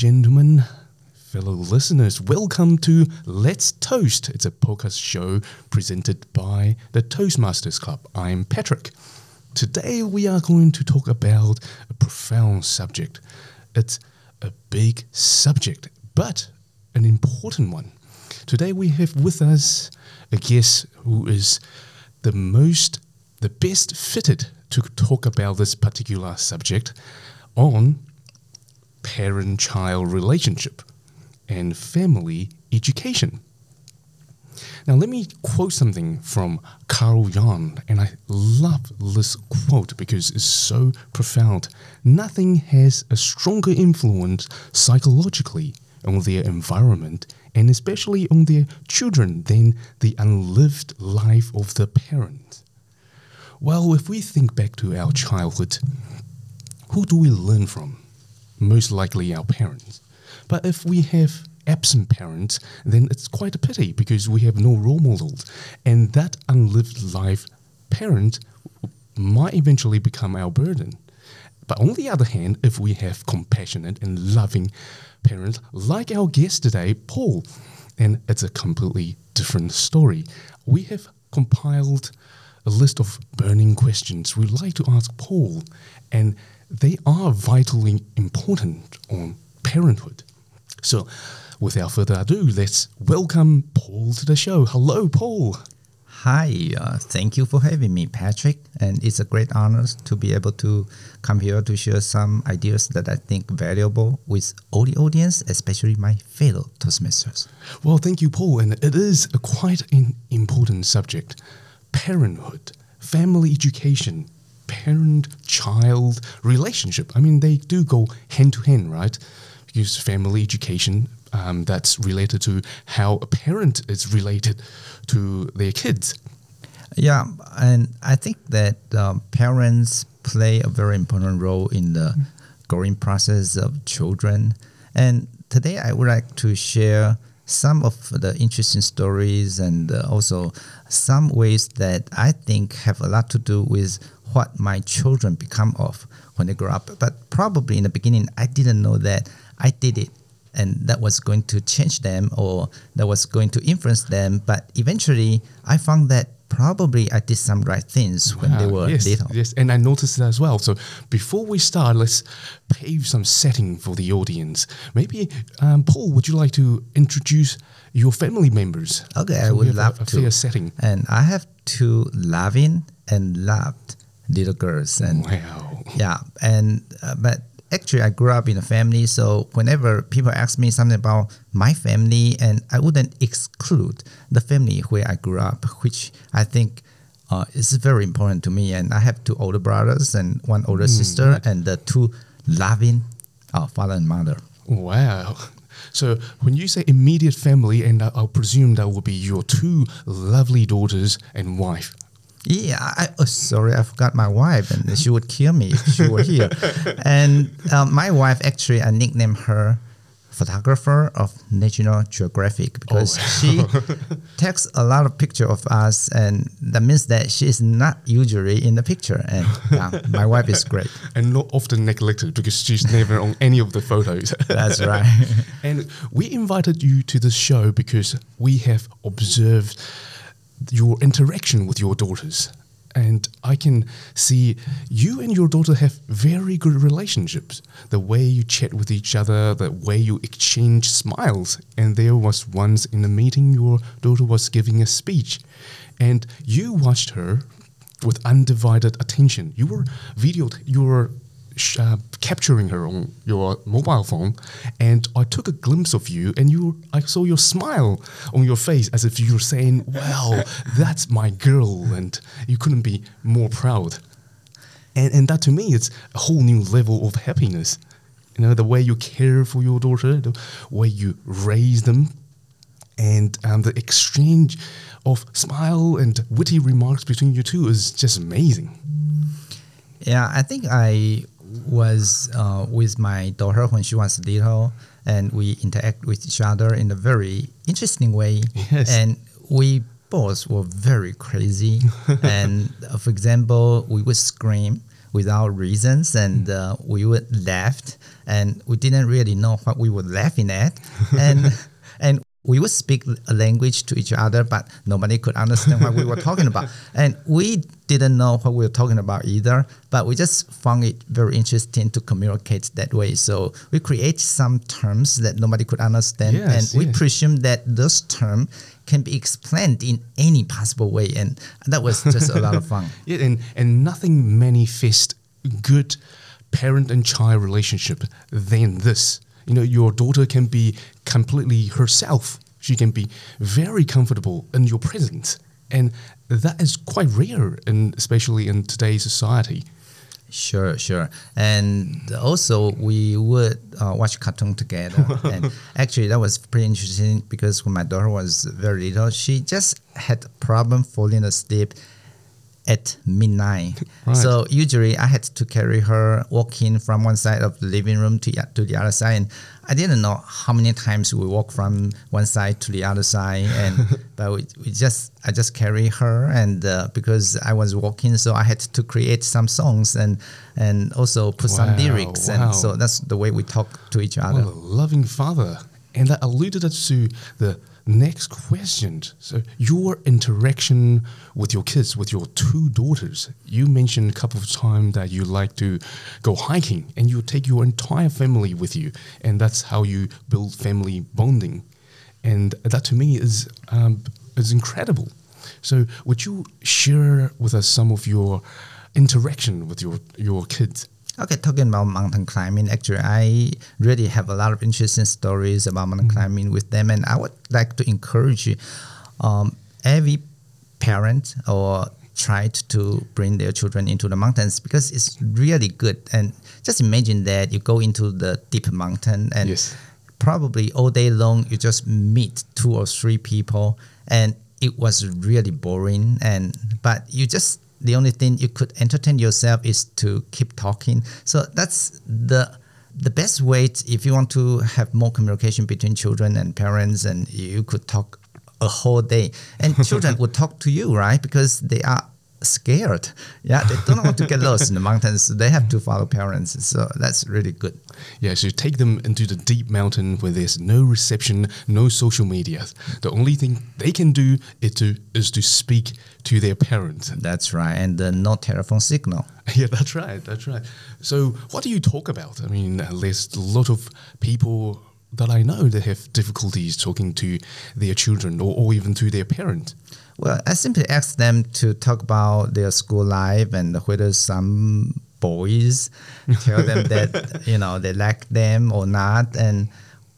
Gentlemen, fellow listeners. Welcome to Let's Toast. It's a podcast show presented by the Toastmasters Club. I'm Patrick. Today, we are going to talk about a profound subject. It's a big subject, but an important one. Today, we have with us a guest who is the most, the best fitted to talk about this particular subject on parent child relationship and family education. Now, let me quote something from Carl Jung, and I love this quote because it's so profound. Nothing has a stronger influence psychologically on their environment and especially on their children than the unlived life of the parent. Well, if we think back to our childhood, who do we learn from? Most likely our parents. But if we have absent parents, then it's quite a pity because we have no role models. And that unlived life parent might eventually become our burden. But on the other hand, if we have compassionate and loving parents like our guest today, Paul, and it's a completely different story. We have compiled a list of burning questions we'd like to ask Paul, and they are vitally important on parenthood. So, without further ado, let's welcome Paul to the show. Hello, Paul. Hi, uh, thank you for having me, Patrick. And it's a great honor to be able to come here to share some ideas that I think valuable with all the audience, especially my fellow Toastmasters. Well, thank you, Paul. And it is a quite an important subject parenthood, family education, parent child relationship. I mean, they do go hand to hand, right? Because family education, um, that's related to how a parent is related to their kids. Yeah, and I think that um, parents play a very important role in the growing process of children. And today I would like to share some of the interesting stories and uh, also some ways that I think have a lot to do with what my children become of when they grow up. But probably in the beginning, I didn't know that I did it and that was going to change them or that was going to influence them. But eventually, I found that probably I did some right things wow, when they were yes, little. Yes, and I noticed that as well. So before we start, let's pave some setting for the audience. Maybe, um, Paul, would you like to introduce your family members? Okay, so I would love a, a to. Fair setting. And I have two loving and loved little girls. And wow. Yeah, and uh, but actually I grew up in a family, so whenever people ask me something about my family, and I wouldn't exclude the family where I grew up, which I think uh, is very important to me. And I have two older brothers and one older mm, sister, and the two loving uh, father and mother. Wow. So when you say immediate family, and I'll presume that will be your two lovely daughters and wife. Yeah, I, oh, sorry, I forgot my wife, and she would kill me if she were here. and um, my wife, actually, I nicknamed her photographer of National Geographic because oh. she takes a lot of picture of us, and that means that she is not usually in the picture. And yeah, my wife is great, and not often neglected because she's never on any of the photos. That's right. and we invited you to the show because we have observed your interaction with your daughters. And I can see you and your daughter have very good relationships. The way you chat with each other, the way you exchange smiles. And there was once in a meeting, your daughter was giving a speech, and you watched her with undivided attention. You were videoed, you were uh, capturing her on your mobile phone, and I took a glimpse of you, and you, I saw your smile on your face as if you were saying, "Well, that's my girl," and you couldn't be more proud. And and that to me, it's a whole new level of happiness. You know, the way you care for your daughter, the way you raise them, and um, the exchange of smile and witty remarks between you two is just amazing. Yeah, I think I was uh, with my daughter when she was little, and we interact with each other in a very interesting way. Yes. And we both were very crazy. and uh, for example, we would scream without reasons, and uh, we would laugh, and we didn't really know what we were laughing at, and and we would speak a language to each other, but nobody could understand what we were talking about. And we didn't know what we were talking about either, but we just found it very interesting to communicate that way. So we create some terms that nobody could understand, Yes, and we yes. presume that those terms can be explained in any possible way. And that was just a lot of fun. Yeah, and, and nothing manifests good parent and child relationship than this. You know, your daughter can be completely herself. She can be very comfortable in your presence. And that is quite rare, and especially in today's society. Sure, sure. And also, we would uh, watch cartoon together. and actually, that was pretty interesting because when my daughter was very little, she just had a problem falling asleep at midnight. Right. So usually, I had to carry her walking from one side of the living room to, to the other side. And I didn't know how many times we walk from one side to the other side. And but we, we just I just carry her, and uh, because I was walking, so I had to create some songs and and also put some lyrics. wow. And so that's the way we talk to each other. What a loving father. And that alluded us to the next question. So, your interaction with your kids, with your two daughters. You mentioned a couple of times that you like to go hiking and you take your entire family with you. And that's how you build family bonding. And that to me is, um, is incredible. So, would you share with us some of your interaction with your, your kids? Okay, talking about mountain climbing, actually, I really have a lot of interesting stories about mountain climbing with them, and I would like to encourage you, um, every parent or tried to bring their children into the mountains because it's really good. And just imagine that you go into the deep mountain and Yes. probably all day long you just meet two or three people and it was really boring and but you just the only thing you could entertain yourself is to keep talking. So that's the the best way t- if you want to have more communication between children and parents and you could talk a whole day. And children would talk to you right? Because they are scared yeah they don't want to get lost in the mountains so they have to follow parents so that's really good Yeah, so you take them into the deep mountain where there's no reception, no social media. The only thing they can do is to is to speak to their parents. That's right, and uh, no telephone signal. Yeah, that's right. That's right. So, what do you talk about? I mean, there's a lot of people that I know that have difficulties talking to their children or, or even to their parent. Well, I simply ask them to talk about their school life and whether some boys tell them that you know they like them or not, and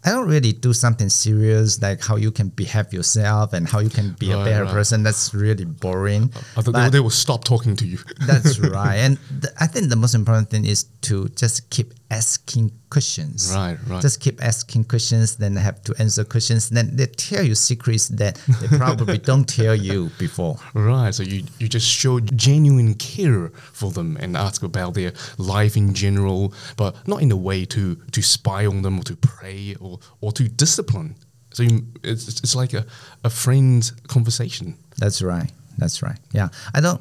I don't really do something serious like how you can behave yourself and how you can be a better right. person. That's really boring. I thought they, they will stop talking to you. That's right. And th- I think the most important thing is to just keep asking questions. Right, right. Just keep asking questions, then have to answer questions. Then they tell you secrets that they probably don't tell you before. Right. So you, you just show genuine care for them and ask about their life in general, but not in a way to, to spy on them or to pray or, or to discipline. So you, it's, it's like a, a friend's conversation. That's right. That's right. Yeah. I don't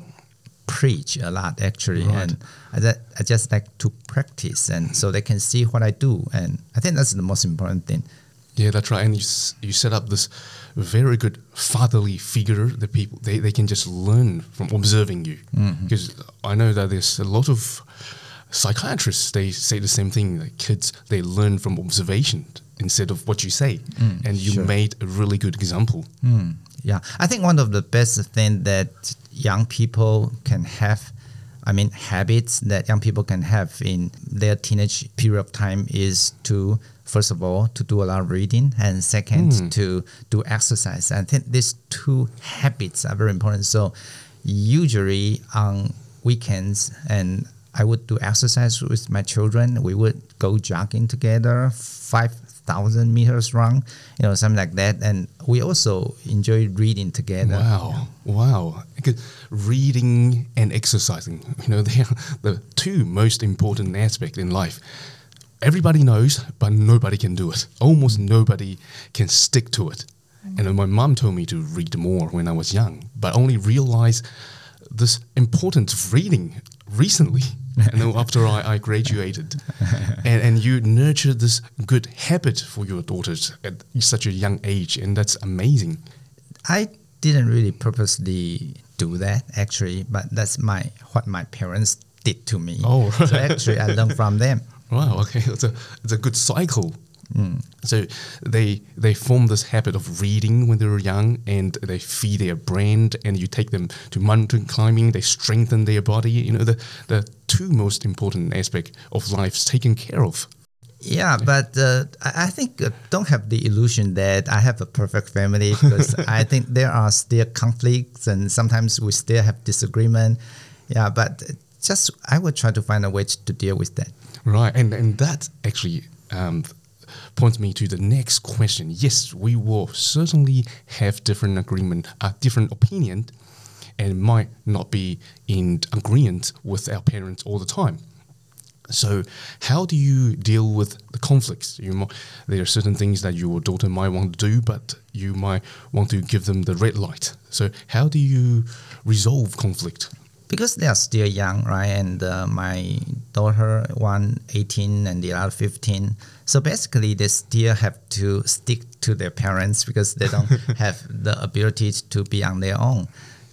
preach a lot actually, Right. and I, ju- I just like to practice, and so they can see what I do, and I think that's the most important thing. Yeah, that's right. And you, you set up this very good fatherly figure that people they, they can just learn from observing you. Because I know that there's a lot of psychiatrists they say the same thing. Like kids they learn from observation instead of what you say. and you sure. made a really good example. Mm, yeah, I think one of the best thing that young people can have, I mean, habits that young people can have in their teenage period of time is to, first of all, to do a lot of reading, and second, hmm. to do exercise. I think these two habits are very important. So, usually on weekends, and I would do exercise with my children. We would go jogging together, five thousand meters run, you know, something like that. And we also enjoy reading together. Wow, wow! Because reading and exercising, you know, they are the two most important aspects in life. Everybody knows, but nobody can do it. Almost nobody can stick to it. And my mom told me to read more when I was young, but only realized this importance of reading recently. And then after I, I graduated, and, and you nurtured this good habit for your daughters at such a young age, and that's amazing. I didn't really purposely do that actually, but that's my what my parents did to me. Oh, so actually I learned from them. Wow. Okay, it's a it's a good cycle. Mm. So they they form this habit of reading when they were young, and they feed their brain, and you take them to mountain climbing. They strengthen their body. You know the the two most important aspect of life is taken care of. Yeah, but uh, I I think uh, don't have the illusion that I have a perfect family because I think there are still conflicts and sometimes we still have disagreement. Yeah, but just I would try to find a way to deal with that. Right, and and that actually um, points me to the next question. Yes, we will certainly have different agreement, uh, different opinion, and might not be in agreement with our parents all the time. So, how do you deal with the conflicts? You mo- there are certain things that your daughter might want to do, but you might want to give them the red light. So, how do you resolve conflict? Because they are still young, right? And uh, my daughter, one 18 and the other 15. So basically, they still have to stick to their parents because they don't have the ability to be on their own.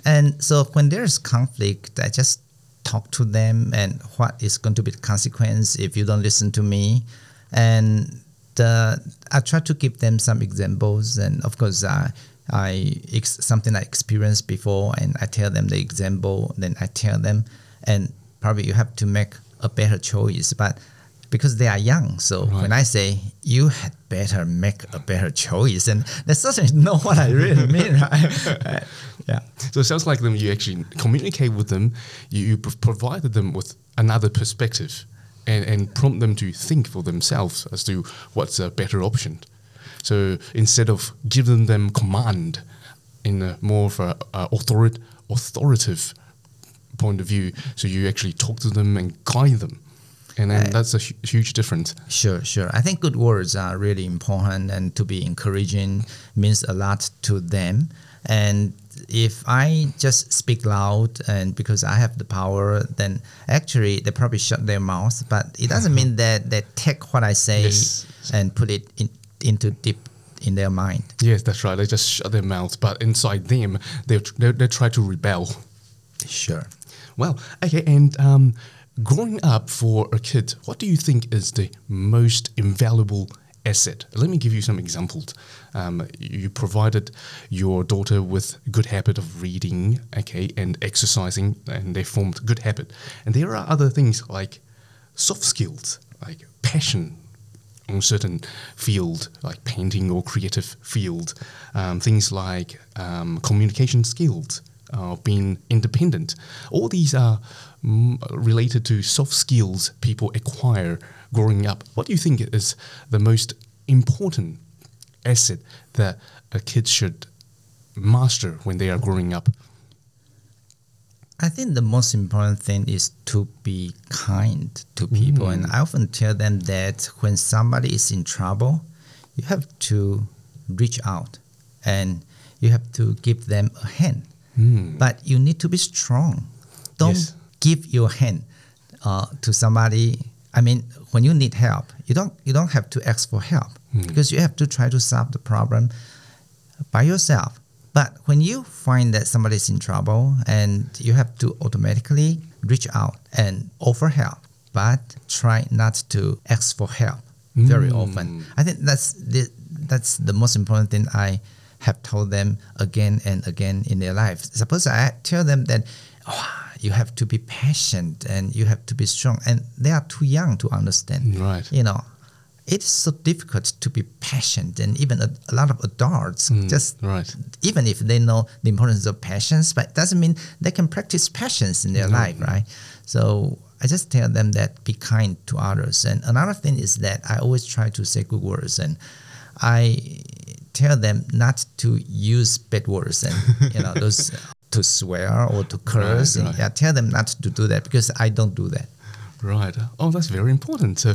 And so when there's conflict, I just talk to them and what is going to be the consequence if you don't listen to me. And uh, I try to give them some examples. And of course, uh, I ex- something I experienced before, and I tell them the example. Then I tell them, and probably you have to make a better choice. But because they are young, so Right. when I say you had better make a better choice, and they certainly know what I really mean, right? Uh, yeah. So it sounds like them. You actually communicate with them. You, you provided them with another perspective, and, and prompt them to think for themselves as to what's a better option. So instead of giving them command in a more of a, a authori- authoritative point of view, so you actually talk to them and guide them, and then Right. that's a hu- huge difference. Sure, sure. I think good words are really important, and to be encouraging means a lot to them. And if I just speak loud and because I have the power, then actually they probably shut their mouth. But it doesn't mm-hmm. mean that they take what I say Yes. and put it in, into deep in their mind. Yes, that's right. They just shut their mouths, but inside them, they they, they try to rebel. Sure. Well, okay, and um, growing up for a kid, what do you think is the most invaluable asset? Let me give you some examples. Um, you provided your daughter with good habit of reading, okay, and exercising, and they formed good habit. And there are other things like soft skills, like passion on certain field, like painting or creative field, um, things like um, communication skills, uh, being independent. All these are mm, related to soft skills people acquire growing up. What do you think is the most important asset that a kid should master when they are growing up? I think the most important thing is to be kind to people. Mm. And I often tell them that when somebody is in trouble, you have to reach out and you have to give them a hand. Mm. But you need to be strong. Don't Yes. give your hand uh, to somebody. I mean, when you need help, you don't you don't have to ask for help mm. because you have to try to solve the problem by yourself. But when you find that somebody is in trouble and you have to automatically reach out and offer help, but try not to ask for help very hmm. often. I think that's the, that's the most important thing I have told them again and again in their life. Suppose I tell them that oh, you have to be patient and you have to be strong, and they are too young to understand. Right. You know, it's so difficult to be patient, and even a, a lot of adults hmm, just right. even if they know the importance of patience, but it doesn't mean they can practice patience in their life, right? So I just tell them that be kind to others. And another thing is that I always try to say good words, and I tell them not to use bad words and you know those to swear or to curse. Right, And right. I tell them not to do that because I don't do that. Right. Oh, that's very important. So,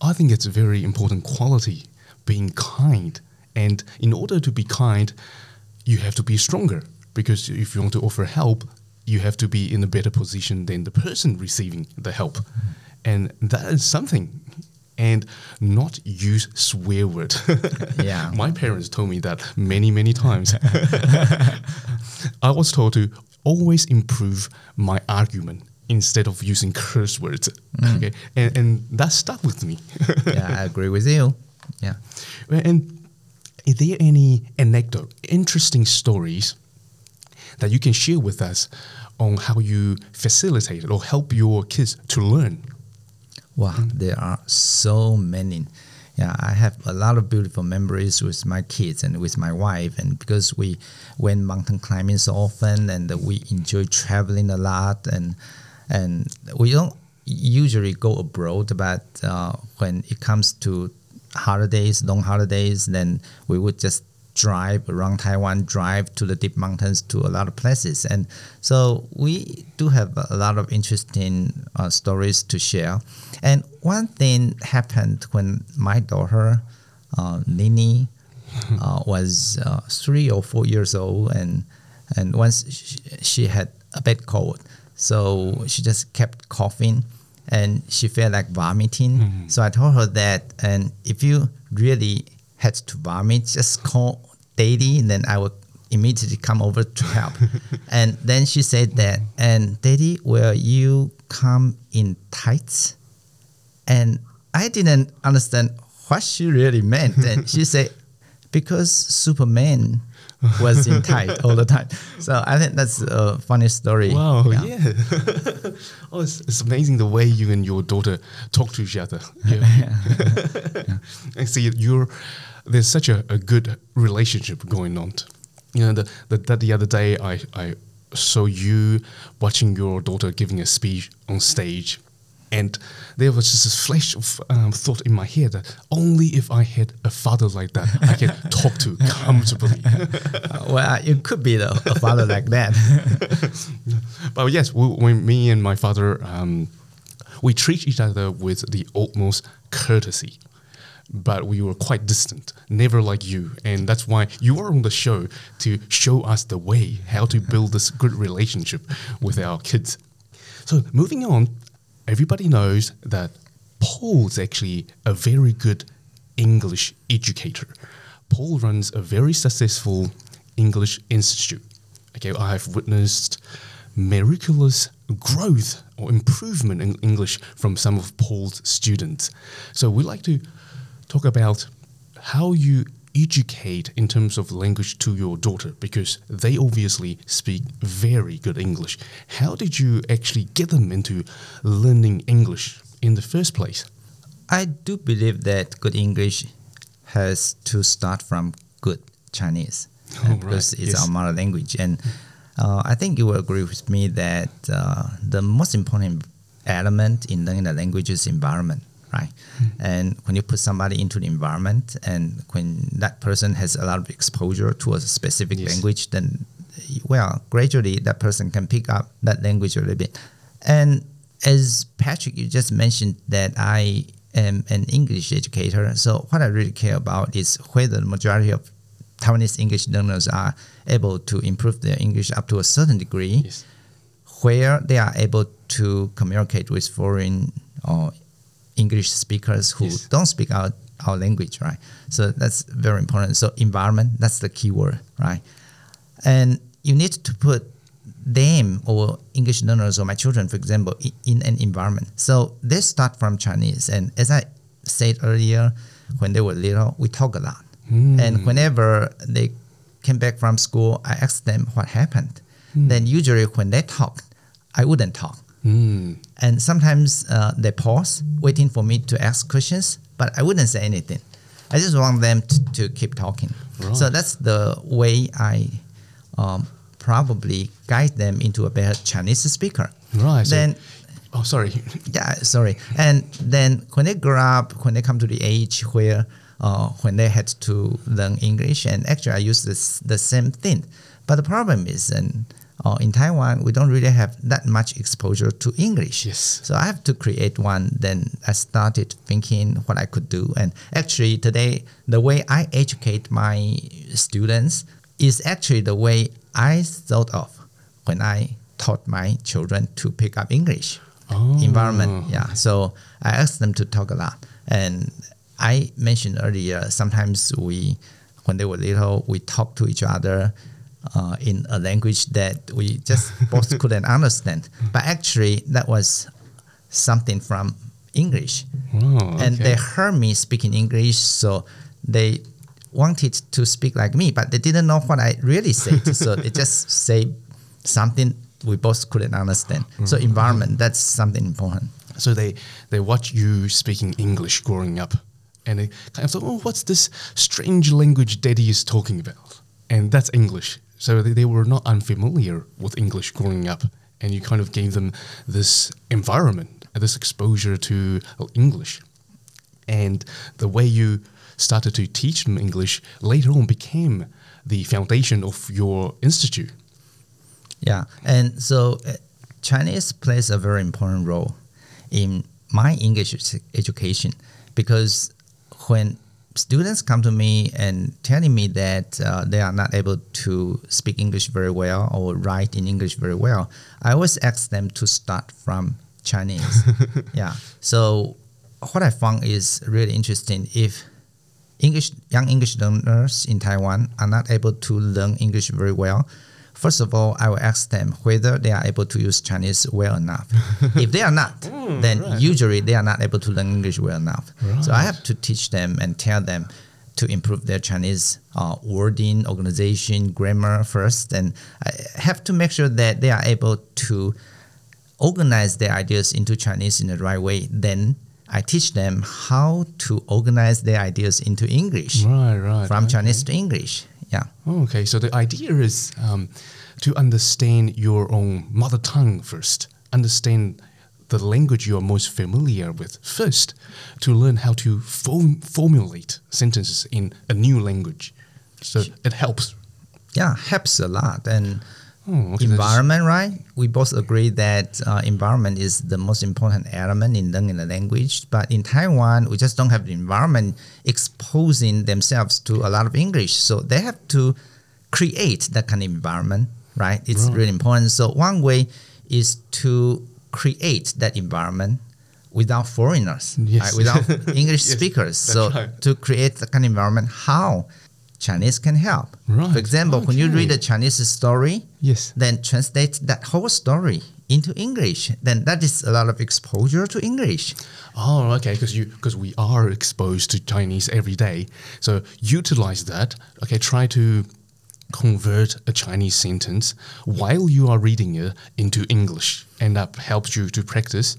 I think it's a very important quality, being kind. And in order to be kind, you have to be stronger because if you want to offer help, you have to be in a better position than the person receiving the help. And that is something. And not use swear word. Yeah. My parents told me that many, many times. I was told to always improve my argument instead of using curse words. Mm. Okay. And, and that stuck with me. yeah, I agree with you. Yeah. And is there any anecdote, interesting stories that you can share with us on how you facilitate or help your kids to learn? Wow, mm. there are so many. Yeah, I have a lot of beautiful memories with my kids and with my wife, and because we went mountain climbing so often, and we enjoy traveling a lot, and and we don't usually go abroad, but uh, when it comes to holidays, long holidays, then we would just drive around Taiwan, drive to the deep mountains to a lot of places. And so we do have a lot of interesting uh, stories to share. And one thing happened when my daughter, uh, Nini, uh, was uh, three or four years old, and and once she, she had a bad cold, so she just kept coughing, and she felt like vomiting. Mm-hmm. So I told her that, and if you really had to vomit, just call Daddy, and then I would immediately come over to help. and then she said that, and Daddy, will you come in tights? And I didn't understand what she really meant. And she said, because Superman was in tight all the time. So I think that's a funny story. Wow, yeah. oh, it's, it's amazing the way you and your daughter talk to each other. Yeah. I see you're there's such a, a good relationship going on. You know, the, the, that the other day I, I saw you watching your daughter giving a speech on stage. And there was just this flash of um, thought in my head that only if I had a father like that, I can talk to comfortably. Well, it could be though, a father like that. but yes, we, when me and my father, um, we treat each other with the utmost courtesy. But we were quite distant, never like you. And that's why you are on the show to show us the way how to build this good relationship with our kids. So, moving on, everybody knows that Paul's actually a very good English educator. Paul runs a very successful English institute. Okay, I have witnessed miraculous growth or improvement in English from some of Paul's students. So we like to talk about how you educate in terms of language to your daughter because they obviously speak very good English. How did you actually get them into learning English in the first place? I do believe that good English has to start from good Chinese Oh, right. because it's Yes. our mother language. And uh, I think you will agree with me that uh, the most important element in learning the language is environment, right? Hmm. And when you put somebody into the environment and when that person has a lot of exposure to a specific Yes. language, then well, gradually that person can pick up that language a little bit. And as Patrick, you just mentioned that I am an English educator. So what I really care about is whether the majority of Taiwanese English learners are able to improve their English up to a certain degree, Yes. where they are able to communicate with foreign or English speakers who Yes. don't speak our, our language, right? So that's very important. So environment, that's the key word, right? And you need to put them or English learners or my children, for example, in an environment. So they start from Chinese. And as I said earlier, when they were little, we talk a lot. Hmm. And whenever they came back from school, I asked them what happened. Hmm. Then usually when they talk, I wouldn't talk. Mm. And sometimes uh, they pause, waiting for me to ask questions, but I wouldn't say anything. I just want them to, to keep talking. So that's the way I um, probably guide them into a better Chinese speaker. Right. so- Then, oh, sorry. yeah, sorry. And then when they grow up, when they come to the age where uh, when they had to learn English, and actually I use this the same thing. But the problem is, and uh, in Taiwan, we don't really have that much exposure to English. Yes. So I have to create one. Then I started thinking what I could do. And actually, today, the way I educate my students is actually the way I thought of when I taught my children to pick up English Oh. environment. Yeah. So I asked them to talk a lot. And I mentioned earlier, sometimes we, when they were little, we talk to each other uh, in a language that we just both couldn't understand. But actually, that was something from English. Wow, And okay. they heard me speaking English, so they wanted to speak like me, but they didn't know what I really said. so they just say something we both couldn't understand. So Mm-hmm. environment, that's something important. So they they watch you speaking English growing up, and they kind of thought, "Oh, what's this strange language Daddy is talking about?" And that's English. So they, they were not unfamiliar with English growing up, and you kind of gave them this environment, this exposure to English, and the way you started to teach them English later on became the foundation of your institute. Yeah, and so uh, Chinese plays a very important role in my English education because when students come to me and telling me that uh, they are not able to speak English very well or write in English very well, I always ask them to start from Chinese. yeah. So what I found is really interesting. If English young English learners in Taiwan are not able to learn English very well, first of all, I will ask them whether they are able to use Chinese well enough. if they are not, then right. usually they are not able to learn English well enough. So I have to teach them and tell them to improve their Chinese uh, wording, organization, grammar first, and I have to make sure that they are able to organize their ideas into Chinese in the right way. Then I teach them how to organize their ideas into English Right, right. from okay. Chinese to English. Yeah. Oh, okay, so the idea is um, to understand your own mother tongue first, understand the language you are most familiar with first, to learn how to form, formulate sentences in a new language. So it helps. Yeah, helps a lot. And Oh, okay, environment, right? We both agree that uh, environment is the most important element in learning the language. But in Taiwan, we just don't have the environment exposing themselves to a lot of English. So they have to create that kind of environment, right? It's Right. really important. So one way is to create that environment without foreigners, Yes. right? without English Yes, speakers. So right. to create that kind of environment, how Chinese can help. Right, For example, when you read a Chinese story, Yes. then translate that whole story into English. Then that is a lot of exposure to English. Oh, okay, because you because we are exposed to Chinese every day, so utilize that. Okay, try to convert a Chinese sentence while you are reading it into English, and that helps you to practice.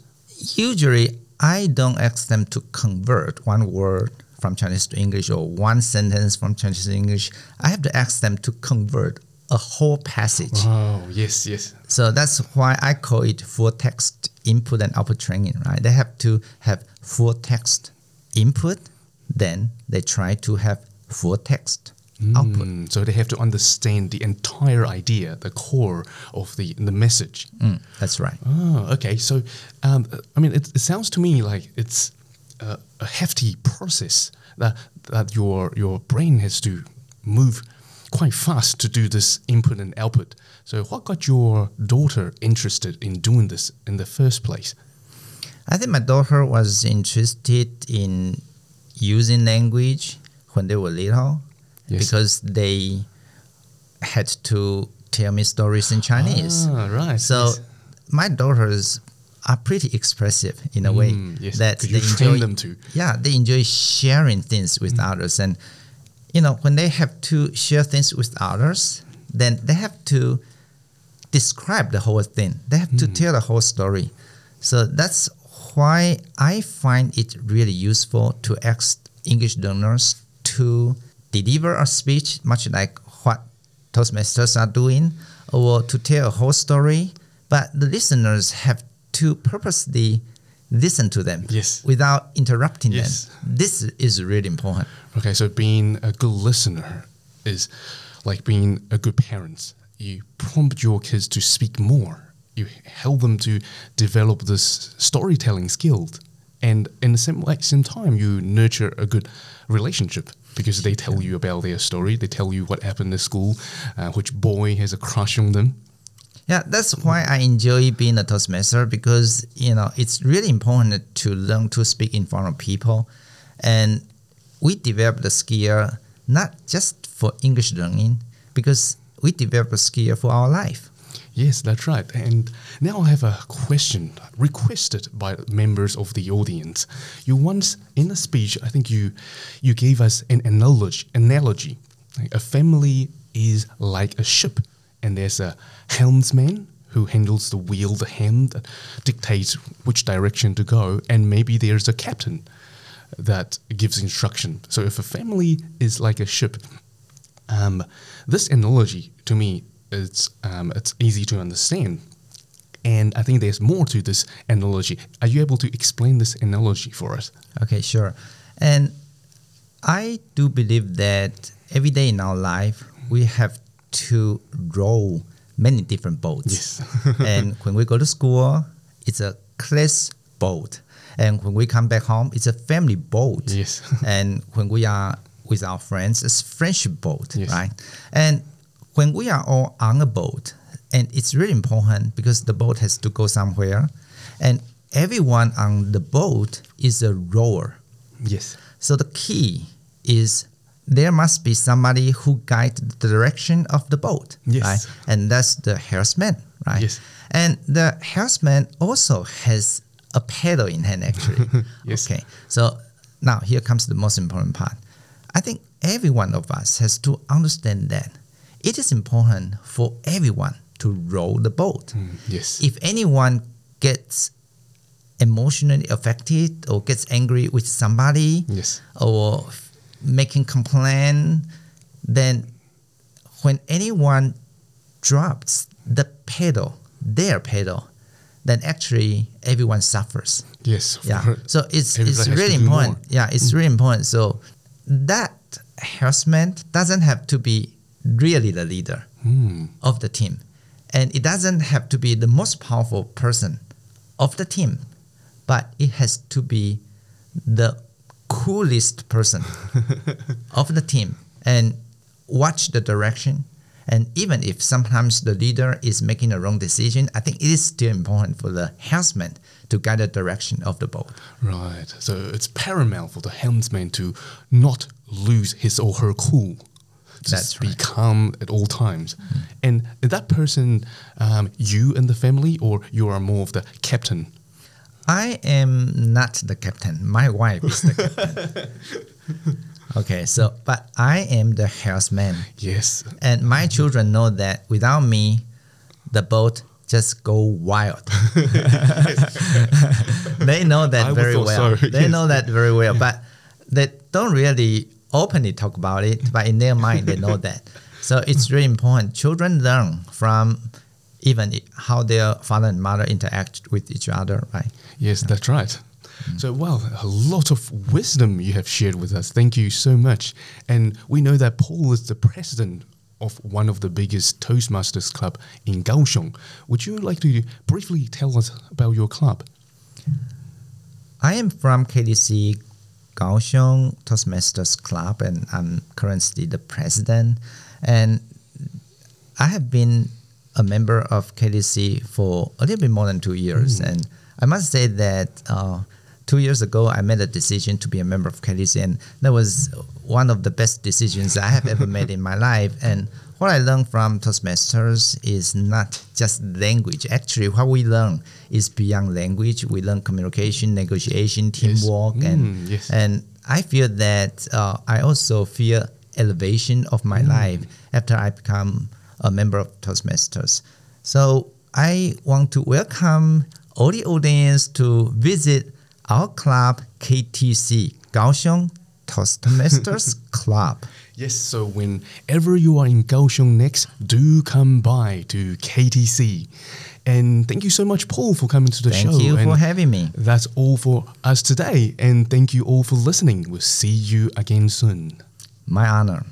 Usually, I don't ask them to convert one word from Chinese to English or one sentence from Chinese to English. I have to ask them to convert a whole passage. Oh, yes, yes. So that's why I call it full text input and output training, right? They have to have full text input, then they try to have full text output. Mm, so they have to understand the entire idea, the core of the the message. Mm, that's right. Oh, okay. So, um, I mean, it, it sounds to me like it's a, a hefty process that that your your brain has to move quite fast to do this input and output. So, what got your daughter interested in doing this in the first place? I think my daughter was interested in using language when they were little Yes. because they had to tell me stories in Chinese. Ah, right. So yes. my daughters are pretty expressive in a way Mm, yes, that they enjoy them to. Yeah, they enjoy sharing things with others, and you know when they have to share things with others, then they have to describe the whole thing. They have to tell the whole story. So that's why I find it really useful to ask English learners to deliver a speech, much like what Toastmasters are doing, or to tell a whole story. But the listeners have to purposely listen to them Yes. without interrupting Yes. them. This is really important. Okay, so being a good listener is like being a good parent. You prompt your kids to speak more. You help them to develop this storytelling skill, and in the same like same time, you nurture a good relationship because they tell you about their story. They tell you what happened at school, uh, which boy has a crush on them. Yeah, that's why I enjoy being a Toastmaster because you know it's really important to learn to speak in front of people, and we develop the skill not just for English learning because we develop a skill for our life. Yes, that's right. And now I have a question requested by members of the audience. You once, in a speech, I think you you gave us an analogy. Analogy, a family is like a ship, and there's a helmsman who handles the wheel, the helm that dictates which direction to go, and maybe there's a captain that gives instruction. So if a family is like a ship, um, this analogy to me it's um, it's easy to understand, and I think there's more to this analogy. Are you able to explain this analogy for us? Okay, sure. And I do believe that every day in our life we have to row many different boats. Yes. and when we go to school, it's a class boat. And when we come back home, it's a family boat. Yes. and when we are with our friends, it's friendship boat, Yes. right? And when we are all on a boat, and it's really important because the boat has to go somewhere, and everyone on the boat is a rower. Yes. So the key is there must be somebody who guides the direction of the boat, Yes. right? And that's the helmsman, right? Yes. And the helmsman also has a paddle in hand, actually. Yes. Okay. So now here comes the most important part. I think every one of us has to understand that it is important for everyone to row the boat Mm, yes. if anyone gets emotionally affected or gets angry with somebody yes. or making complaint then when anyone drops the pedal their pedal then actually everyone suffers Yes. yeah so it's it's really important more. yeah it's really important so that helmsman doesn't have to be really the leader Hmm. of the team. And it doesn't have to be the most powerful person of the team, but it has to be the coolest person of the team and watch the direction. And even if sometimes the leader is making a wrong decision, I think it is still important for the helmsman to guide the direction of the boat. Right. So it's paramount for the helmsman to not lose his or her cool. To That's be right. calm at all times. And is that person, um, you and the family, or you are more of the captain? I am not the captain. My wife is the captain. okay, so but I am the helmsman. Yes. And my children know that without me, the boat just go wild. they know that I very well. so, They yes. know that very well, but they don't really openly talk about it. But in their mind, they know that. So it's really important. Children learn from even how their father and mother interact with each other, right? Yes, that's right. So, well, a lot of wisdom you have shared with us. Thank you so much. And we know that Paul is the president of one of the biggest Toastmasters club in Kaohsiung. Would you like to briefly tell us about your club? I am from KDC Kaohsiung Toastmasters Club, and I'm currently the president. And I have been a member of KDC for a little bit more than two years. Hmm. And I must say that uh, two years ago, I made a decision to be a member of KDC, and that was one of the best decisions I have ever made in my life. And what I learned from Toastmasters is not just language. Actually, what we learn is beyond language. We learn communication, negotiation, Yes. teamwork, and Mm, yes. and I feel that uh, I also feel elevation of my life after I become a member of Toastmasters. So I want to welcome all the audience to visit our club KTC Kaohsiung Toastmasters Club. Yes, so whenever you are in Kaohsiung next, do come by to KTC. And thank you so much, Paul, for coming to the Thank show. Thank you for having me. That's all for us today. And thank you all for listening. We'll see you again soon. My honor.